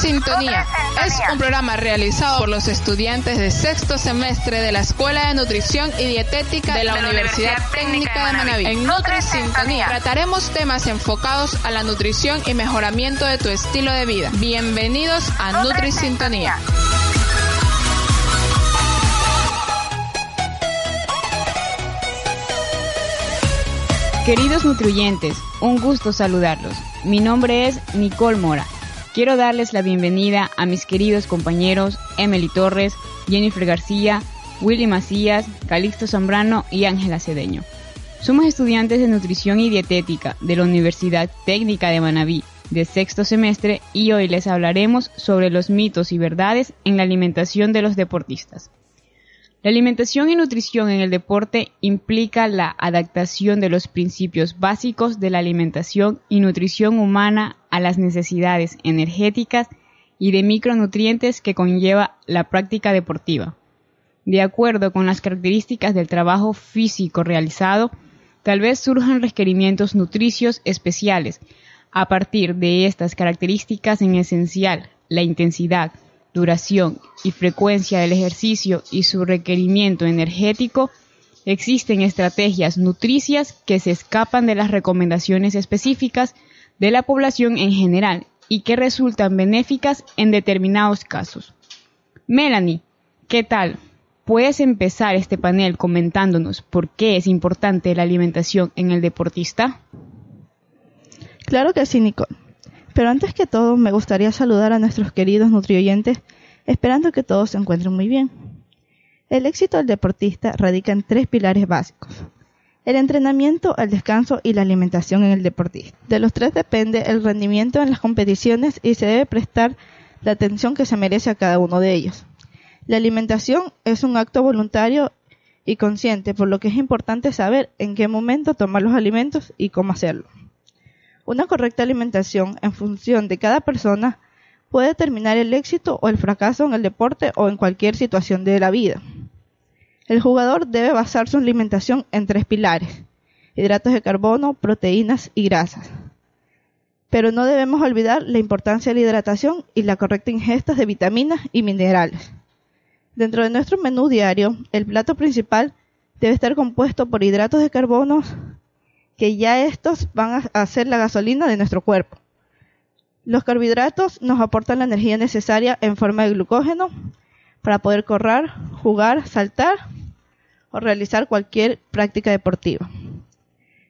Sintonía es un programa realizado por los estudiantes de sexto semestre de la Escuela de Nutrición y Dietética de la, Universidad, Técnica de Manaví. En Nutri Sintonía trataremos temas enfocados a la nutrición y mejoramiento de tu estilo de vida. Bienvenidos a Nutri Sintonía. Queridos nutriyentes, un gusto saludarlos. Mi nombre es Nicole Mora. Quiero darles la bienvenida a mis queridos compañeros Emily Torres, Jennifer García, Willy Macías, Calixto Zambrano y Ángela Cedeño. Somos estudiantes de nutrición y dietética de la Universidad Técnica de Manabí de sexto semestre y hoy les hablaremos sobre los mitos y verdades en la alimentación de los deportistas. La alimentación y nutrición en el deporte implica la adaptación de los principios básicos de la alimentación y nutrición humana a las necesidades energéticas y de micronutrientes que conlleva la práctica deportiva. De acuerdo con las características del trabajo físico realizado, tal vez surjan requerimientos nutricios especiales. A partir de estas características en esencial, la intensidad, duración y frecuencia del ejercicio y su requerimiento energético, existen estrategias nutricias que se escapan de las recomendaciones específicas de la población en general y que resultan benéficas en determinados casos. Melanie, ¿qué tal? ¿Puedes empezar este panel comentándonos por qué es importante la alimentación en el deportista? Claro que sí, Nicole. Pero antes que todo, me gustaría saludar a nuestros queridos nutrioyentes, esperando que todos se encuentren muy bien. El éxito del deportista radica en tres pilares básicos. El entrenamiento, el descanso y la alimentación en el deportista. De los tres depende el rendimiento en las competiciones y se debe prestar la atención que se merece a cada uno de ellos. La alimentación es un acto voluntario y consciente, por lo que es importante saber en qué momento tomar los alimentos y cómo hacerlo. Una correcta alimentación en función de cada persona puede determinar el éxito o el fracaso en el deporte o en cualquier situación de la vida. El jugador debe basar su alimentación en tres pilares, hidratos de carbono, proteínas y grasas. Pero no debemos olvidar la importancia de la hidratación y la correcta ingesta de vitaminas y minerales. Dentro de nuestro menú diario, el plato principal debe estar compuesto por hidratos de carbono, que ya estos van a hacer la gasolina de nuestro cuerpo. Los carbohidratos nos aportan la energía necesaria en forma de glucógeno para poder correr, jugar, saltar o realizar cualquier práctica deportiva.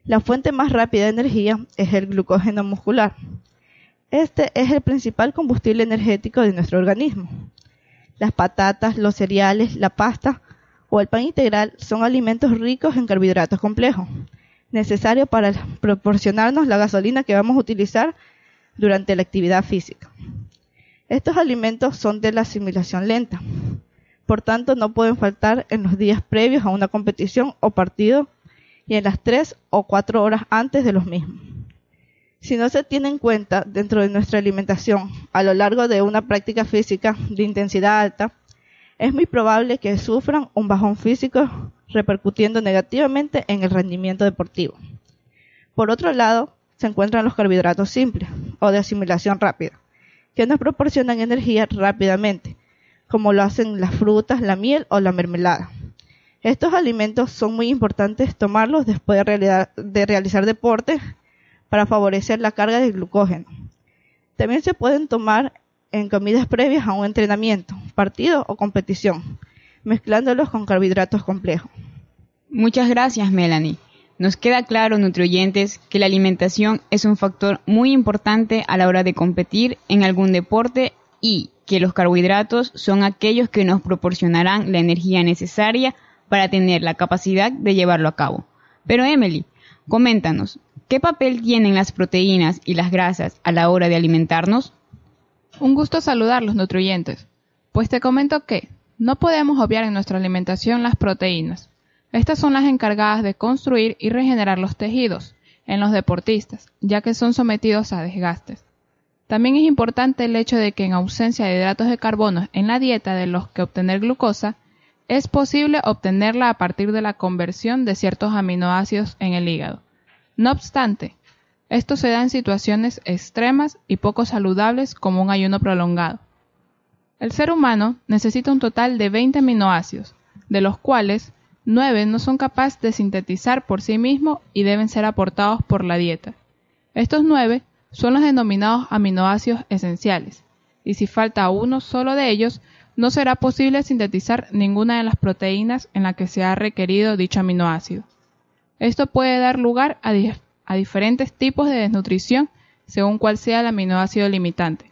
La fuente más rápida de energía es el glucógeno muscular. Este es el principal combustible energético de nuestro organismo. Las patatas, los cereales, la pasta o el pan integral son alimentos ricos en carbohidratos complejos, necesario para proporcionarnos la gasolina que vamos a utilizar durante la actividad física. Estos alimentos son de la asimilación lenta, por tanto no pueden faltar en los días previos a una competición o partido y en las tres o cuatro horas antes de los mismos. Si no se tiene en cuenta dentro de nuestra alimentación a lo largo de una práctica física de intensidad alta, es muy probable que sufran un bajón físico repercutiendo negativamente en el rendimiento deportivo. Por otro lado, se encuentran los carbohidratos simples o de asimilación rápida, que nos proporcionan energía rápidamente, como lo hacen las frutas, la miel o la mermelada. Estos alimentos son muy importantes tomarlos después de, realizar deporte para favorecer la carga de glucógeno. También se pueden tomar en comidas previas a un entrenamiento, partido o competición, mezclándolos con carbohidratos complejos. Muchas gracias, Melanie. Nos queda claro, nutrientes, que la alimentación es un factor muy importante a la hora de competir en algún deporte y que los carbohidratos son aquellos que nos proporcionarán la energía necesaria para tener la capacidad de llevarlo a cabo. Pero Emily, coméntanos, ¿qué papel tienen las proteínas y las grasas a la hora de alimentarnos? Un gusto saludar los nutrientes. Pues te comento que no podemos obviar en nuestra alimentación las proteínas. Estas son las encargadas de construir y regenerar los tejidos en los deportistas, ya que son sometidos a desgastes. También es importante el hecho de que en ausencia de hidratos de carbono en la dieta de los que obtener glucosa, es posible obtenerla a partir de la conversión de ciertos aminoácidos en el hígado. No obstante, Esto se da en situaciones extremas y poco saludables como un ayuno prolongado. El ser humano necesita un total de 20 aminoácidos, de los cuales 9 no son capaces de sintetizar por sí mismos y deben ser aportados por la dieta. Estos 9 son los denominados aminoácidos esenciales, y si falta uno solo de ellos, no será posible sintetizar ninguna de las proteínas en la que se ha requerido dicho aminoácido. Esto puede dar lugar a, a diferentes tipos de desnutrición según cuál sea el aminoácido limitante.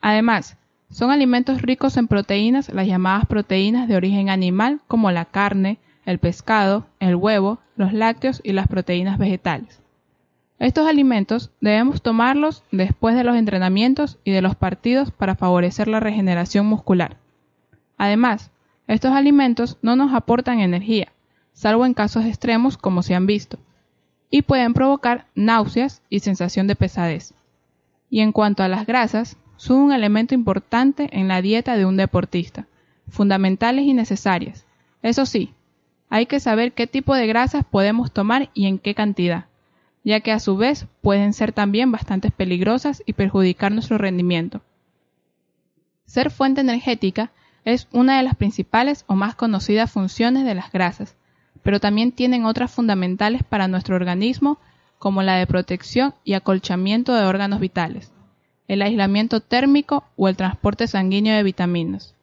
Además, son alimentos ricos en proteínas las llamadas proteínas de origen animal como la carne, el pescado, el huevo, los lácteos y las proteínas vegetales. Estos alimentos debemos tomarlos después de los entrenamientos y de los partidos para favorecer la regeneración muscular. Además, estos alimentos no nos aportan energía, salvo en casos extremos como se han visto, y pueden provocar náuseas y sensación de pesadez. Y en cuanto a las grasas, son un elemento importante en la dieta de un deportista, fundamentales y necesarias. Eso sí, hay que saber qué tipo de grasas podemos tomar y en qué cantidad, ya que a su vez pueden ser también bastante peligrosas y perjudicar nuestro rendimiento. Ser fuente energética es una de las principales o más conocidas funciones de las grasas, pero también tienen otras fundamentales para nuestro organismo, como la de protección y acolchamiento de órganos vitales, el aislamiento térmico o el transporte sanguíneo de vitaminas.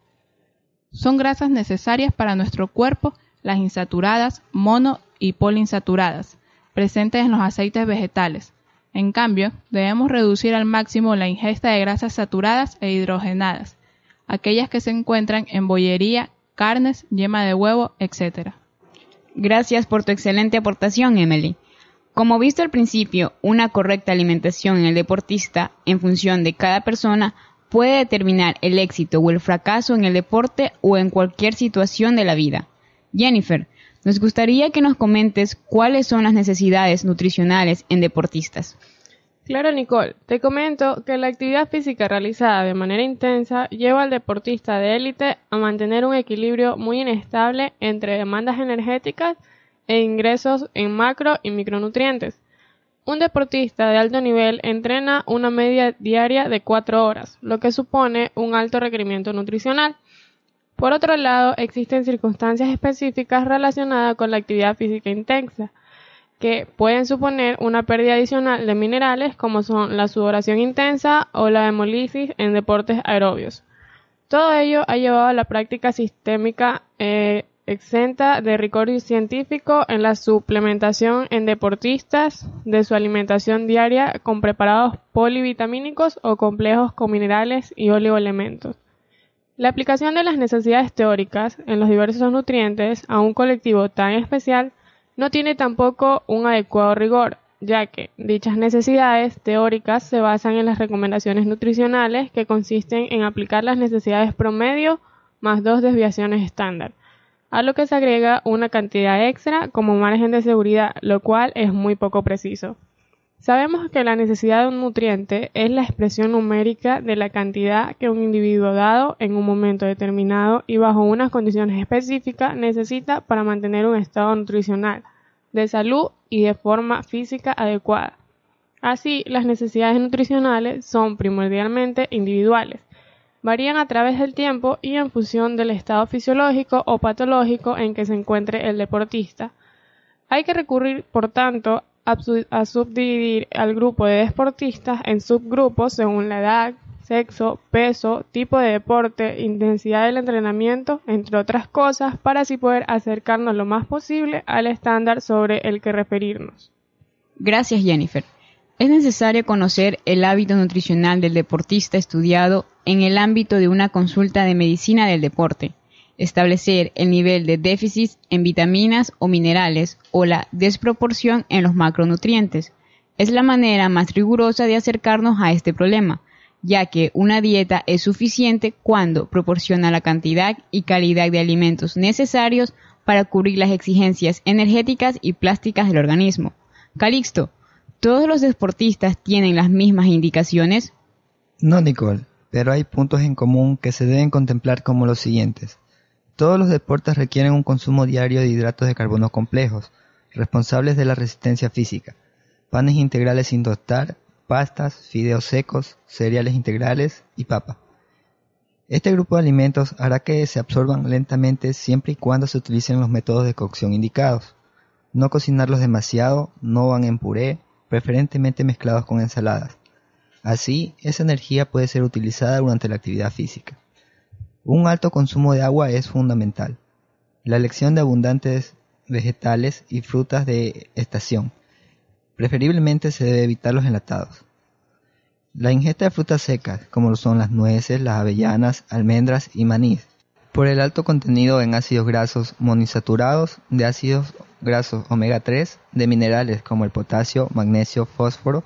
Son grasas necesarias para nuestro cuerpo las insaturadas, mono y poliinsaturadas, presentes en los aceites vegetales. En cambio, debemos reducir al máximo la ingesta de grasas saturadas e hidrogenadas, aquellas que se encuentran en bollería, carnes, yema de huevo, etc. Gracias por tu excelente aportación, Emily. Como visto al principio, una correcta alimentación en el deportista, en función de cada persona, puede determinar el éxito o el fracaso en el deporte o en cualquier situación de la vida. Jennifer, nos gustaría que nos comentes cuáles son las necesidades nutricionales en deportistas. Claro, Nicole. Te comento que la actividad física realizada de manera intensa lleva al deportista de élite a mantener un equilibrio muy inestable entre demandas energéticas e ingresos en macro y micronutrientes. Un deportista de alto nivel entrena una media diaria de cuatro horas, lo que supone un alto requerimiento nutricional. Por otro lado, existen circunstancias específicas relacionadas con la actividad física intensa, que pueden suponer una pérdida adicional de minerales como son la sudoración intensa o la hemolisis en deportes aerobios. Todo ello ha llevado a la práctica sistémica eh, exenta de rigor científico en la suplementación en deportistas de su alimentación diaria con preparados polivitamínicos o complejos con minerales y oligoelementos. La aplicación de las necesidades teóricas en los diversos nutrientes a un colectivo tan especial no tiene tampoco un adecuado rigor, ya que dichas necesidades teóricas se basan en las recomendaciones nutricionales que consisten en aplicar las necesidades promedio más dos desviaciones estándar, a lo que se agrega una cantidad extra como margen de seguridad, lo cual es muy poco preciso. Sabemos que la necesidad de un nutriente es la expresión numérica de la cantidad que un individuo dado en un momento determinado y bajo unas condiciones específicas necesita para mantener un estado nutricional, de salud y de forma física adecuada. Así, las necesidades nutricionales son primordialmente individuales, varían a través del tiempo y en función del estado fisiológico o patológico en que se encuentre el deportista. Hay que recurrir, por tanto, a, subdividir al grupo de deportistas en subgrupos según la edad, sexo, peso, tipo de deporte, intensidad del entrenamiento, entre otras cosas, para así poder acercarnos lo más posible al estándar sobre el que referirnos. Gracias, Jennifer. Es necesario conocer el hábito nutricional del deportista estudiado en el ámbito de una consulta de medicina del deporte establecer el nivel de déficit en vitaminas o minerales o la desproporción en los macronutrientes. Es la manera más rigurosa de acercarnos a este problema, ya que una dieta es suficiente cuando proporciona la cantidad y calidad de alimentos necesarios para cubrir las exigencias energéticas y plásticas del organismo. Calixto, ¿todos los deportistas tienen las mismas indicaciones? No, Nicole, pero hay puntos en común que se deben contemplar como los siguientes. Todos los deportes requieren un consumo diario de hidratos de carbono complejos, responsables de la resistencia física. panes integrales sin tostar, pastas, fideos secos, cereales integrales y papa. Este grupo de alimentos hará que se absorban lentamente siempre y cuando se utilicen los métodos de cocción indicados. No cocinarlos demasiado, no van en puré, preferentemente mezclados con ensaladas. Así, esa energía puede ser utilizada durante la actividad física. Un alto consumo de agua es fundamental. La elección de abundantes vegetales y frutas de estación. Preferiblemente se debe evitar los enlatados. La ingesta de frutas secas, como lo son las nueces, las avellanas, almendras y maní, por el alto contenido en ácidos grasos monoinsaturados, de ácidos grasos omega 3, de minerales como el potasio, magnesio, fósforo,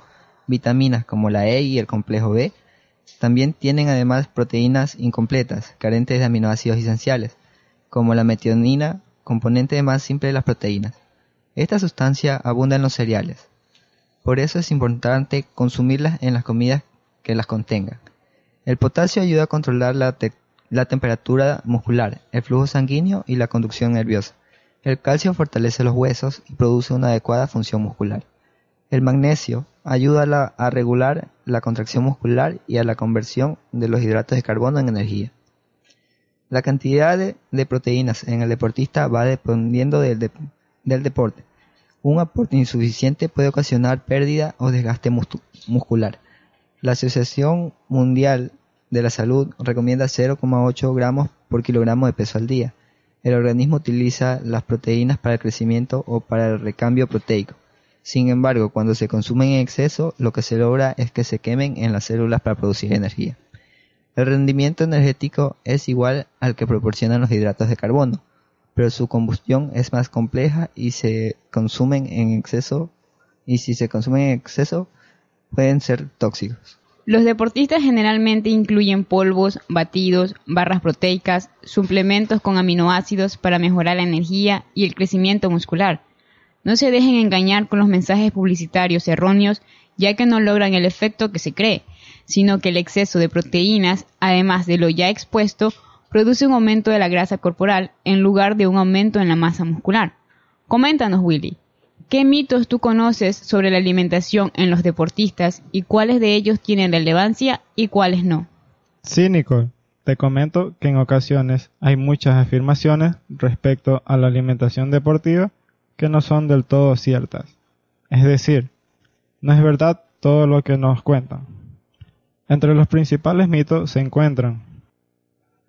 vitaminas como la E y el complejo B, también tienen además proteínas incompletas, carentes de aminoácidos esenciales, como la metionina, componente más simple de las proteínas. Esta sustancia abunda en los cereales, por eso es importante consumirlas en las comidas que las contengan. El potasio ayuda a controlar la, la temperatura muscular, el flujo sanguíneo y la conducción nerviosa. El calcio fortalece los huesos y produce una adecuada función muscular. El magnesio ayuda a, la, a, regular la contracción muscular y a la conversión de los hidratos de carbono en energía. La cantidad de, proteínas en el deportista va dependiendo del, de, del deporte. Un aporte insuficiente puede ocasionar pérdida o desgaste muscular. La Asociación Mundial de la Salud recomienda 0,8 gramos por kilogramo de peso al día. El organismo utiliza las proteínas para el crecimiento o para el recambio proteico. Sin embargo, cuando se consumen en exceso, lo que se logra es que se quemen en las células para producir energía. El rendimiento energético es igual al que proporcionan los hidratos de carbono, pero su combustión es más compleja y se consumen en exceso y si se consumen en exceso pueden ser tóxicos. Los deportistas generalmente incluyen polvos, batidos, barras proteicas, suplementos con aminoácidos para mejorar la energía y el crecimiento muscular. No se dejen engañar con los mensajes publicitarios erróneos ya que no logran el efecto que se cree, sino que el exceso de proteínas, además de lo ya expuesto, produce un aumento de la grasa corporal en lugar de un aumento en la masa muscular. Coméntanos, Willy, ¿qué mitos tú conoces sobre la alimentación en los deportistas y cuáles de ellos tienen relevancia y cuáles no? Sí, Nicole. Te comento que en ocasiones hay muchas afirmaciones respecto a la alimentación deportiva que no son del todo ciertas. Es decir, no es verdad todo lo que nos cuentan. Entre los principales mitos se encuentran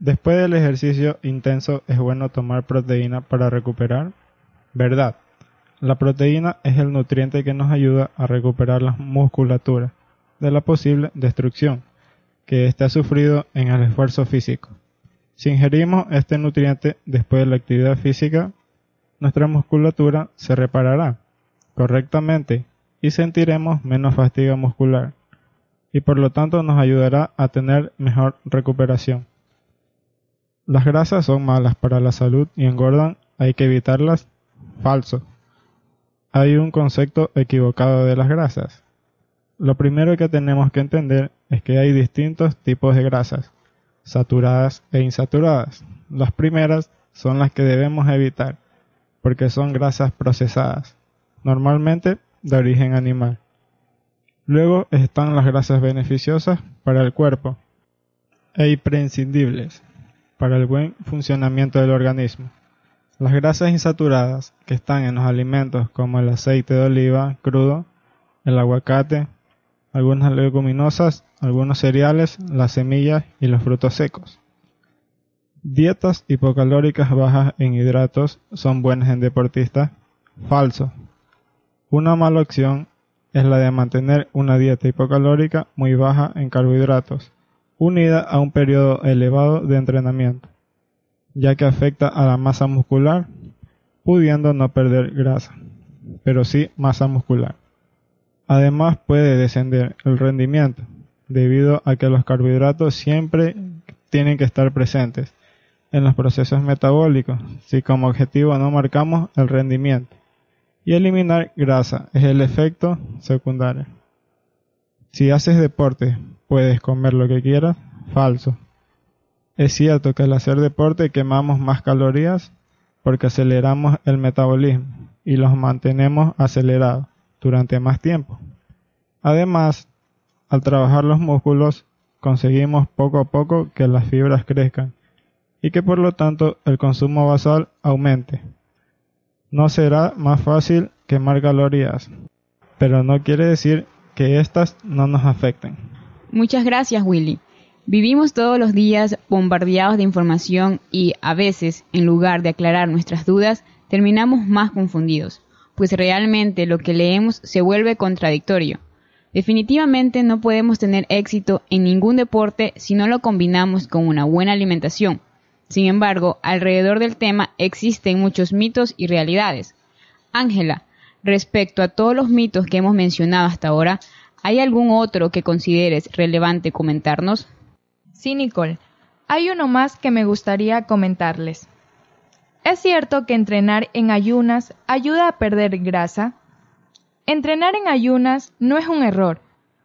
Después del ejercicio intenso es bueno tomar proteína para recuperar. ¿Verdad? La proteína es el nutriente que nos ayuda a recuperar la musculatura de la posible destrucción que ha sufrido en el esfuerzo físico. Si ingerimos este nutriente después de la actividad física, nuestra musculatura se reparará correctamente y sentiremos menos fatiga muscular y por lo tanto nos ayudará a tener mejor recuperación. Las grasas son malas para la salud y engordan, hay que evitarlas. Falso. Hay un concepto equivocado de las grasas. Lo primero que tenemos que entender es que hay distintos tipos de grasas, saturadas e insaturadas. Las primeras son las que debemos evitar, porque son grasas procesadas, normalmente de origen animal. Luego están las grasas beneficiosas para el cuerpo e imprescindibles, para el buen funcionamiento del organismo. Las grasas insaturadas que están en los alimentos como el aceite de oliva crudo, el aguacate, algunas leguminosas, algunos cereales, las semillas y los frutos secos. Dietas hipocalóricas bajas en hidratos son buenas en deportistas. Falso. Una mala opción es la de mantener una dieta hipocalórica muy baja en carbohidratos unida a un periodo elevado de entrenamiento, ya que afecta a la masa muscular, pudiendo no perder grasa, pero sí masa muscular. Además puede descender el rendimiento, debido a que los carbohidratos siempre tienen que estar presentes en los procesos metabólicos, si como objetivo no marcamos el rendimiento. Y eliminar grasa es el efecto secundario. Si haces deporte puedes comer lo que quieras, falso. Es cierto que al hacer deporte quemamos más calorías porque aceleramos el metabolismo y los mantenemos acelerados. durante más tiempo. Además, al trabajar los músculos, conseguimos poco a poco que las fibras crezcan y que por lo tanto el consumo basal aumente. No será más fácil quemar calorías, pero no quiere decir que éstas no nos afecten. Muchas gracias, Willy. Vivimos todos los días bombardeados de información y, a veces, en lugar de aclarar nuestras dudas, terminamos más confundidos, pues realmente lo que leemos se vuelve contradictorio. Definitivamente no podemos tener éxito en ningún deporte si no lo combinamos con una buena alimentación. Sin embargo, alrededor del tema existen muchos mitos y realidades. Ángela, respecto a todos los mitos que hemos mencionado hasta ahora, ¿hay algún otro que consideres relevante comentarnos? Sí, Nicole. Hay uno más que me gustaría comentarles. ¿Es cierto que entrenar en ayunas ayuda a perder grasa? Entrenar en ayunas no es un error,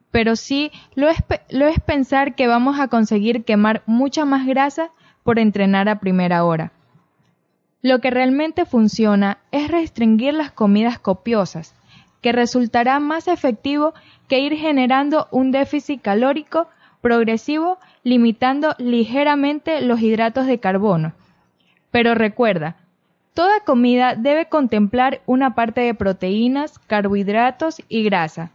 pero sí lo es, lo es pensar que vamos a conseguir quemar mucha más grasa por entrenar a primera hora. Lo que realmente funciona es restringir las comidas copiosas, que resultará más efectivo que ir generando un déficit calórico progresivo limitando ligeramente los hidratos de carbono. Pero recuerda, Toda comida debe contemplar una parte de proteínas, carbohidratos y grasa.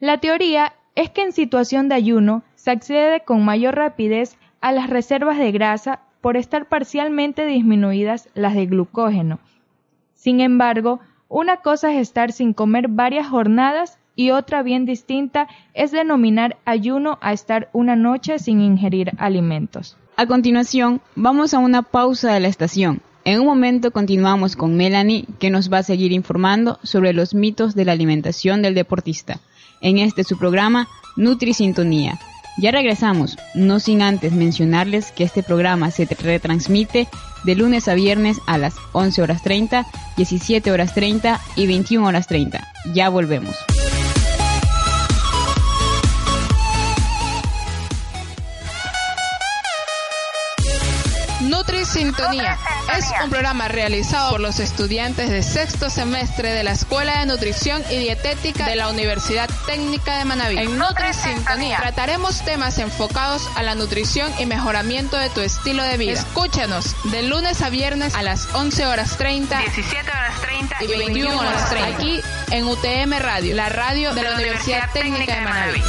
La teoría es que en situación de ayuno se accede con mayor rapidez a las reservas de grasa por estar parcialmente disminuidas las de glucógeno. Sin embargo, una cosa es estar sin comer varias jornadas y otra bien distinta es denominar ayuno a estar una noche sin ingerir alimentos. A continuación, vamos a una pausa de la estación. En un momento continuamos con Melanie, que nos va a seguir informando sobre los mitos de la alimentación del deportista. En este su programa, Nutri Sintonía. Ya regresamos, no sin antes mencionarles que este programa se retransmite de lunes a viernes a las 11 horas 30, 17 horas 30 y 21 horas 30. Ya volvemos. Sintonía. Es un programa realizado por los estudiantes de sexto semestre de la Escuela de Nutrición y Dietética de la Universidad Técnica de Manaví. En Nutri Sintonía. Trataremos temas enfocados a la nutrición y mejoramiento de tu estilo de vida. Escúchanos de lunes a viernes a las 11 horas 30, 17 horas 30 y 21 horas 30 aquí en UTM Radio, la radio de la Universidad Técnica de Manaví.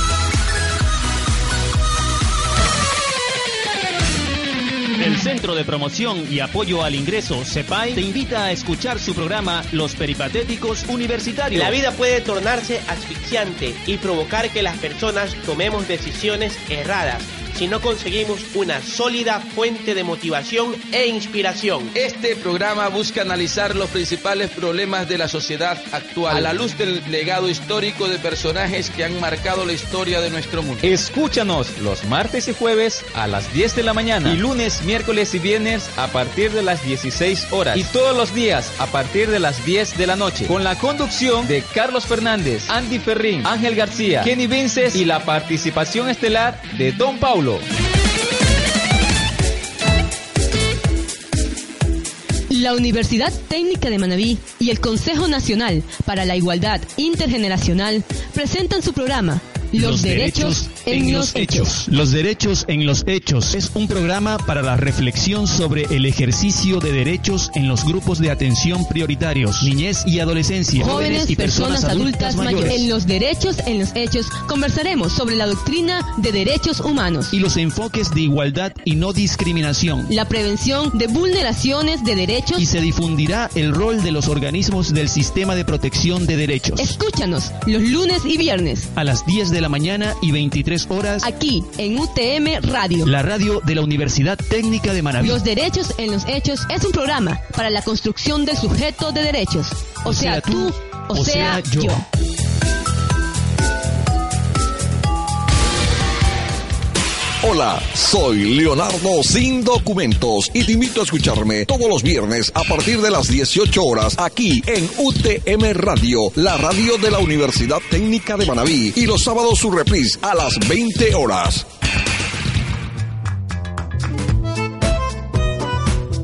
El Centro de Promoción y Apoyo al Ingreso, CEPAI, te invita a escuchar su programa Los Peripatéticos Universitarios. La vida puede tornarse asfixiante y provocar que las personas tomemos decisiones erradas si no conseguimos una sólida fuente de motivación e inspiración. Este programa busca analizar los principales problemas de la sociedad actual a la luz del legado histórico de personajes que han marcado la historia de nuestro mundo. Escúchanos los martes y jueves a las 10 de la mañana y lunes, miércoles y viernes a partir de las 16 horas y todos los días a partir de las 10 de la noche con la conducción de Carlos Fernández, Andy Ferrín, Ángel García, Kenny Vinces y la participación estelar de Don Paulo. La Universidad Técnica de Manabí y el Consejo Nacional para la Igualdad Intergeneracional presentan su programa los, derechos, en, los hechos. Los derechos en los hechos. Es un programa para la reflexión sobre el ejercicio de derechos en los grupos de atención prioritarios, niñez y adolescencia, jóvenes, y personas, adultas, mayores. En los derechos en los hechos conversaremos sobre la doctrina de derechos humanos. Y los enfoques de igualdad y no discriminación, la prevención de vulneraciones de derechos. Y se difundirá el rol de los organismos del sistema de protección de derechos. Escúchanos los lunes y viernes. A las 10 de la mañana y 23 horas aquí en UTM Radio, la radio de la Universidad Técnica de Manaví. Los derechos en los hechos es un programa para la construcción del sujeto de derechos, o, sea, tú, o, sea, yo. Hola, soy Leonardo sin documentos y te invito a escucharme todos los viernes a partir de las 18 horas aquí en UTM Radio, la radio de la Universidad Técnica de Manabí y los sábados su reprise a las 20 horas.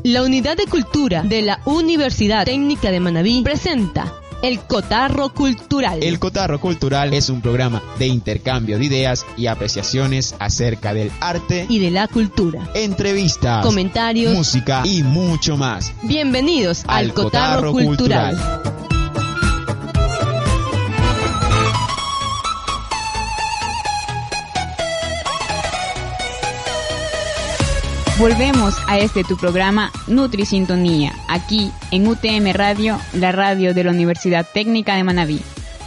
La Unidad de Cultura de la Universidad Técnica de Manabí presenta El Cotarro Cultural. El Cotarro Cultural es un programa de intercambio de ideas y apreciaciones acerca del arte y de la cultura. Entrevistas, comentarios, música y mucho más. Bienvenidos al, Cotarro, Cultural. Volvemos a este tu programa Nutri Sintonía, aquí en UTM Radio, la radio de la Universidad Técnica de Manabí.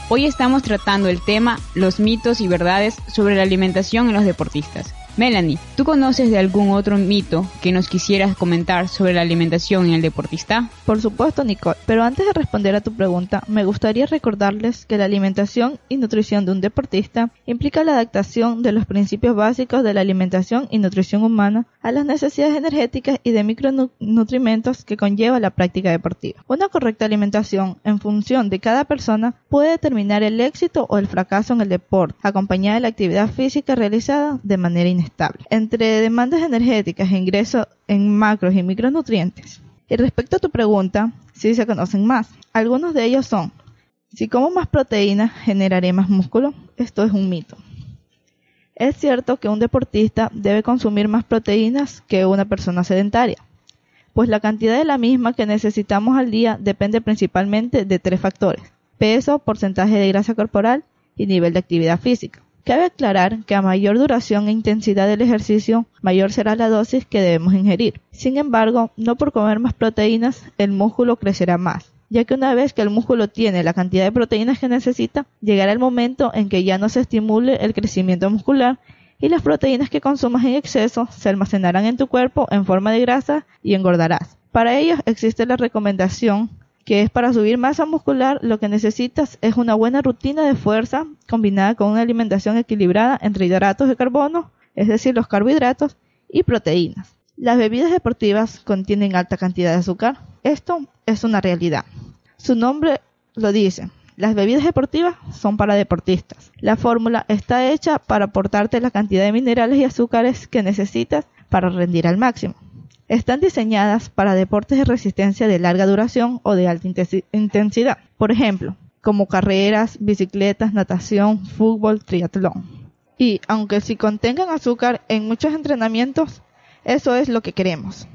Hoy estamos tratando el tema los mitos y verdades sobre la alimentación en los deportistas. Melanie, ¿tú conoces de algún otro mito que nos quisieras comentar sobre la alimentación en el deportista? Por supuesto, Nicole, pero antes de responder a tu pregunta, me gustaría recordarles que la alimentación y nutrición de un deportista implica la adaptación de los principios básicos de la alimentación y nutrición humana a las necesidades energéticas y de micronutrimentos que conlleva la práctica deportiva. Una correcta alimentación en función de cada persona puede determinar el éxito o el fracaso en el deporte, acompañada de la actividad física realizada de manera inestable estable. Entre demandas energéticas ingresos en macros y micronutrientes. Y respecto a tu pregunta, si se conocen más. Algunos de ellos son, si como más proteínas generaré más músculo, esto es un mito. Es cierto que un deportista debe consumir más proteínas que una persona sedentaria, pues la cantidad de la misma que necesitamos al día depende principalmente de tres factores, peso, porcentaje de grasa corporal y nivel de actividad física. Cabe aclarar que a mayor duración e intensidad del ejercicio, mayor será la dosis que debemos ingerir. Sin embargo, no por comer más proteínas el músculo crecerá más, ya que una vez que el músculo tiene la cantidad de proteínas que necesita, llegará el momento en que ya no se estimule el crecimiento muscular y las proteínas que consumas en exceso se almacenarán en tu cuerpo en forma de grasa y engordarás. Para ello existe la recomendación que es para subir masa muscular, lo que necesitas es una buena rutina de fuerza combinada con una alimentación equilibrada entre hidratos de carbono, es decir, los carbohidratos, y proteínas. Las bebidas deportivas contienen alta cantidad de azúcar. Esto es una realidad. Su nombre lo dice. Las bebidas deportivas son para deportistas. La fórmula está hecha para aportarte la cantidad de minerales y azúcares que necesitas para rendir al máximo. Están diseñadas para deportes de resistencia de larga duración o de alta intensidad. Por ejemplo, como carreras, bicicletas, natación, fútbol, triatlón. Y aunque si contengan azúcar en muchos entrenamientos, eso es lo que queremos.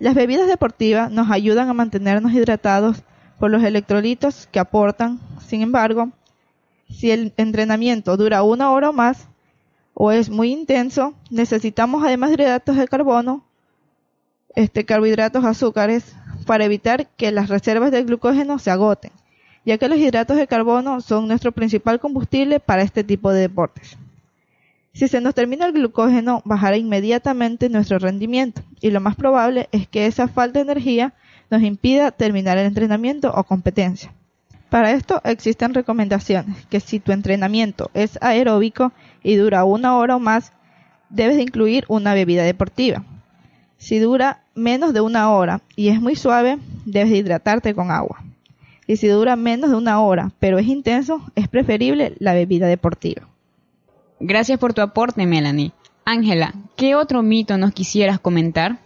Las bebidas deportivas nos ayudan a mantenernos hidratados por los electrolitos que aportan. Sin embargo, si el entrenamiento dura una hora o más o es muy intenso, necesitamos además de hidratos de carbono este, carbohidratos, azúcares, para evitar que las reservas de glucógeno se agoten, ya que los hidratos de carbono son nuestro principal combustible para este tipo de deportes. Si se nos termina el glucógeno, bajará inmediatamente nuestro rendimiento y lo más probable es que esa falta de energía nos impida terminar el entrenamiento o competencia. Para esto existen recomendaciones que si tu entrenamiento es aeróbico y dura una hora o más, debes de incluir una bebida deportiva. Si dura menos de una hora y es muy suave, debes hidratarte con agua. Y si dura menos de una hora, pero es intenso, es preferible la bebida deportiva. Gracias por tu aporte, Melanie. Ángela, ¿qué otro mito nos quisieras comentar?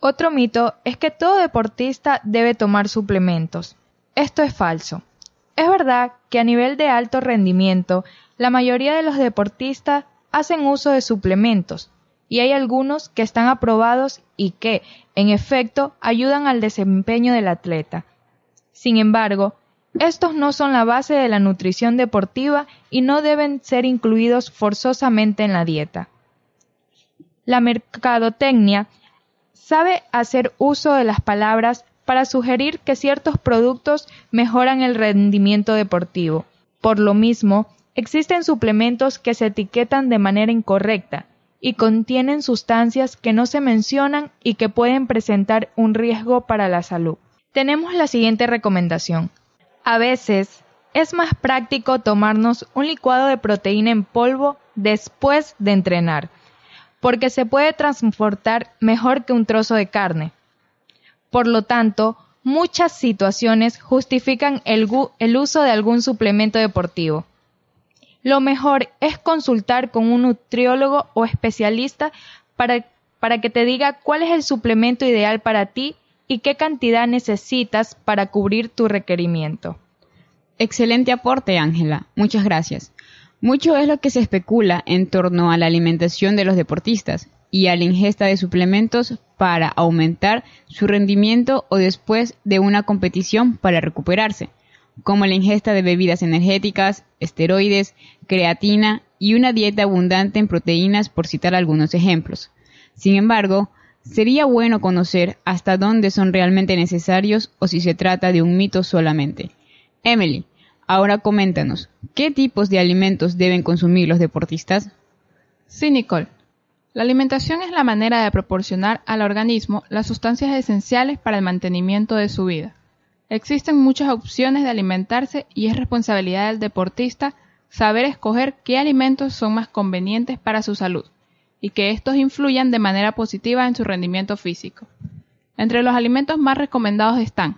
Otro mito es que todo deportista debe tomar suplementos. Esto es falso. Es verdad que a nivel de alto rendimiento, la mayoría de los deportistas hacen uso de suplementos, y hay algunos que están aprobados y que, en efecto, ayudan al desempeño del atleta. Sin embargo, estos no son la base de la nutrición deportiva y no deben ser incluidos forzosamente en la dieta. La mercadotecnia sabe hacer uso de las palabras para sugerir que ciertos productos mejoran el rendimiento deportivo. Por lo mismo, existen suplementos que se etiquetan de manera incorrecta y contienen sustancias que no se mencionan y que pueden presentar un riesgo para la salud. Tenemos la siguiente recomendación. A veces es más práctico tomarnos un licuado de proteína en polvo después de entrenar, porque se puede transportar mejor que un trozo de carne. Por lo tanto, muchas situaciones justifican el, el uso de algún suplemento deportivo. Lo mejor es consultar con un nutriólogo o especialista para, para que te diga cuál es el suplemento ideal para ti y qué cantidad necesitas para cubrir tu requerimiento. Excelente aporte, Ángela. Muchas gracias. Mucho es lo que se especula en torno a la alimentación de los deportistas y a la ingesta de suplementos para aumentar su rendimiento o después de una competición para recuperarse, como la ingesta de bebidas energéticas, esteroides, creatina y una dieta abundante en proteínas por citar algunos ejemplos. Sin embargo, sería bueno conocer hasta dónde son realmente necesarios o si se trata de un mito solamente. Emily, ahora coméntanos, ¿qué tipos de alimentos deben consumir los deportistas? Sí, Nicole. La alimentación es la manera de proporcionar al organismo las sustancias esenciales para el mantenimiento de su vida. Existen muchas opciones de alimentarse y es responsabilidad del deportista saber escoger qué alimentos son más convenientes para su salud y que estos influyan de manera positiva en su rendimiento físico. Entre los alimentos más recomendados están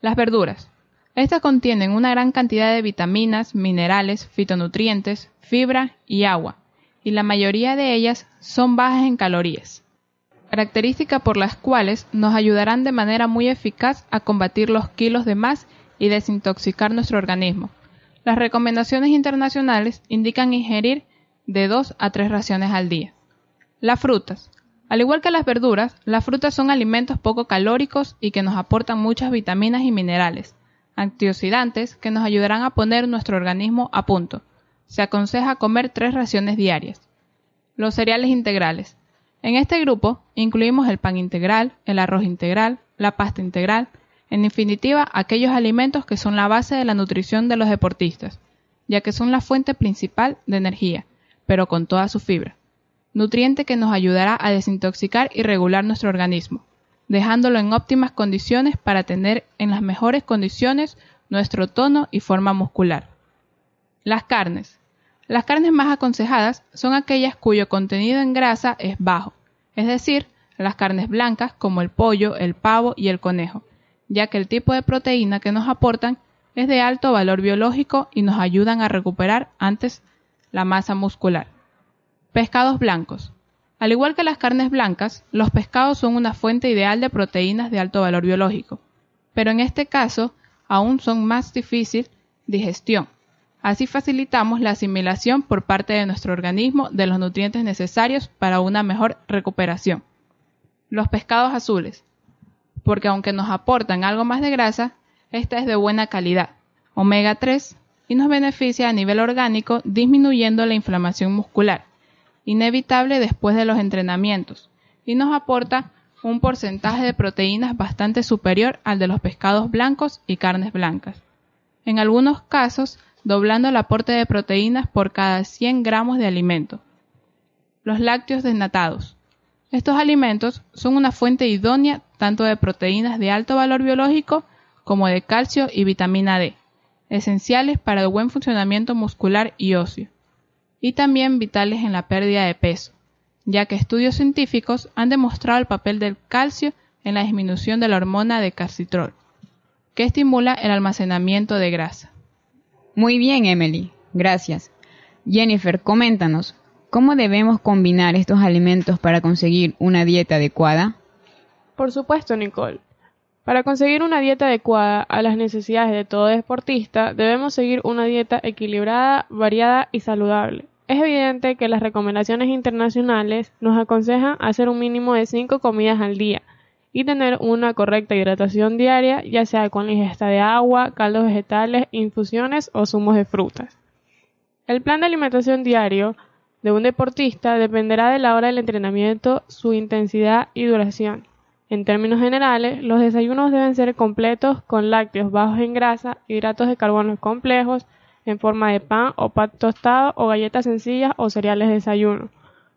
las verduras. Estas contienen una gran cantidad de vitaminas, minerales, fitonutrientes, fibra y agua, y la mayoría de ellas son bajas en calorías, característica por las cuales nos ayudarán de manera muy eficaz a combatir los kilos de más y desintoxicar nuestro organismo. Las recomendaciones internacionales indican ingerir de 2 a 3 raciones al día. Las frutas. Al igual que las verduras, las frutas son alimentos poco calóricos y que nos aportan muchas vitaminas y minerales, antioxidantes que nos ayudarán a poner nuestro organismo a punto se aconseja comer tres raciones diarias. Los cereales integrales. En este grupo incluimos el pan integral, el arroz integral, la pasta integral, en definitiva aquellos alimentos que son la base de la nutrición de los deportistas, ya que son la fuente principal de energía, pero con toda su fibra. Nutriente que nos ayudará a desintoxicar y regular nuestro organismo, dejándolo en óptimas condiciones para tener en las mejores condiciones nuestro tono y forma muscular. Las carnes. Las carnes más aconsejadas son aquellas cuyo contenido en grasa es bajo, es decir, las carnes blancas como el pollo, el pavo y el conejo, ya que el tipo de proteína que nos aportan es de alto valor biológico y nos ayudan a recuperar antes la masa muscular. Pescados blancos. Al igual que las carnes blancas, los pescados son una fuente ideal de proteínas de alto valor biológico, pero en este caso aún son más difícil digestión, Así facilitamos la asimilación por parte de nuestro organismo de los nutrientes necesarios para una mejor recuperación. Los pescados azules, porque aunque nos aportan algo más de grasa, esta es de buena calidad, omega 3, y nos beneficia a nivel orgánico disminuyendo la inflamación muscular, inevitable después de los entrenamientos, y nos aporta un porcentaje de proteínas bastante superior al de los pescados blancos y carnes blancas. En algunos casos, doblando el aporte de proteínas por cada 100 gramos de alimento. Los lácteos desnatados. Estos alimentos son una fuente idónea tanto de proteínas de alto valor biológico como de calcio y vitamina D, esenciales para el buen funcionamiento muscular y óseo, y también vitales en la pérdida de peso, ya que estudios científicos han demostrado el papel del calcio en la disminución de la hormona de calcitrol, que estimula el almacenamiento de grasa. Muy bien, Emily. Gracias. Jennifer, coméntanos, ¿cómo debemos combinar estos alimentos para conseguir una dieta adecuada? Por supuesto, Nicole. Para conseguir una dieta adecuada a las necesidades de todo deportista, debemos seguir una dieta equilibrada, variada y saludable. Es evidente que las recomendaciones internacionales nos aconsejan hacer un mínimo de 5 comidas al día, y tener una correcta hidratación diaria, ya sea con la ingesta de agua, caldos vegetales, infusiones o zumos de frutas. El plan de alimentación diario de un deportista dependerá de la hora del entrenamiento, su intensidad y duración. En términos generales, los desayunos deben ser completos con lácteos bajos en grasa, hidratos de carbono complejos en forma de pan o pan tostado o galletas sencillas o cereales de desayuno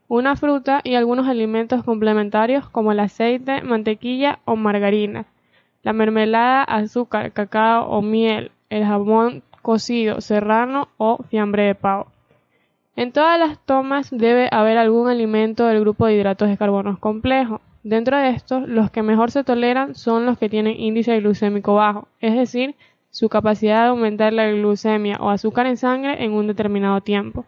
una fruta y algunos alimentos complementarios como el aceite, mantequilla o margarina, la mermelada, azúcar, cacao o miel, el jamón cocido, serrano o fiambre de pavo. En todas las tomas debe haber algún alimento del grupo de hidratos de carbono complejo. Dentro de estos, los que mejor se toleran son los que tienen índice glucémico bajo, es decir, su capacidad de aumentar la glucemia o azúcar en sangre en un determinado tiempo.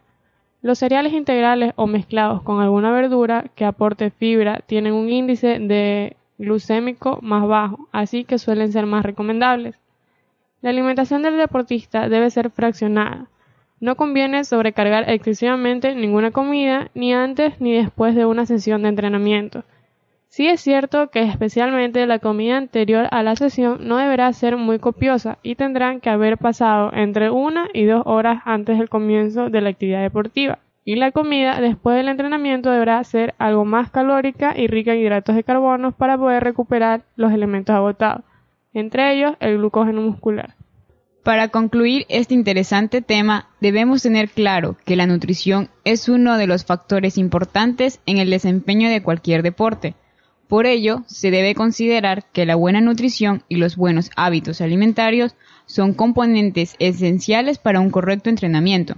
Los cereales integrales o mezclados con alguna verdura que aporte fibra tienen un índice de glucémico más bajo, así que suelen ser más recomendables. La alimentación del deportista debe ser fraccionada. No conviene sobrecargar excesivamente ninguna comida ni antes ni después de una sesión de entrenamiento. Sí es cierto que especialmente la comida anterior a la sesión no deberá ser muy copiosa y tendrán que haber pasado entre una y dos horas antes del comienzo de la actividad deportiva. Y la comida después del entrenamiento deberá ser algo más calórica y rica en hidratos de carbono para poder recuperar los elementos agotados, entre ellos el glucógeno muscular. Para concluir este interesante tema, debemos tener claro que la nutrición es uno de los factores importantes en el desempeño de cualquier deporte. Por ello, se debe considerar que la buena nutrición y los buenos hábitos alimentarios son componentes esenciales para un correcto entrenamiento.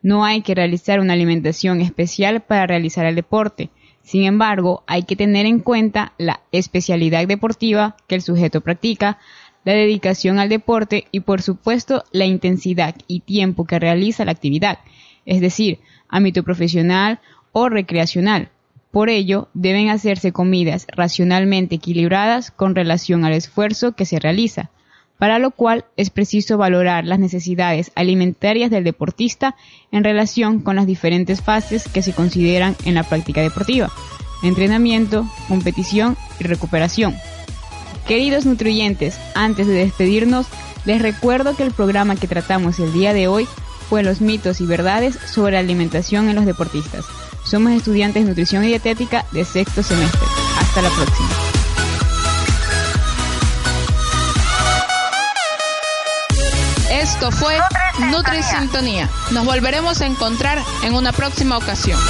No hay que realizar una alimentación especial para realizar el deporte. Sin embargo, hay que tener en cuenta la especialidad deportiva que el sujeto practica, la dedicación al deporte y por supuesto la intensidad y tiempo que realiza la actividad, es decir, ámbito profesional o recreacional. Por ello, deben hacerse comidas racionalmente equilibradas con relación al esfuerzo que se realiza, para lo cual es preciso valorar las necesidades alimentarias del deportista en relación con las diferentes fases que se consideran en la práctica deportiva, entrenamiento, competición y recuperación. Queridos nutriyentes, antes de despedirnos, les recuerdo que el programa que tratamos el día de hoy fue los mitos y verdades sobre alimentación en los deportistas. Somos estudiantes de nutrición y dietética de sexto semestre. Hasta la próxima. Esto fue Nutri Sintonía. Nos volveremos a encontrar en una próxima ocasión.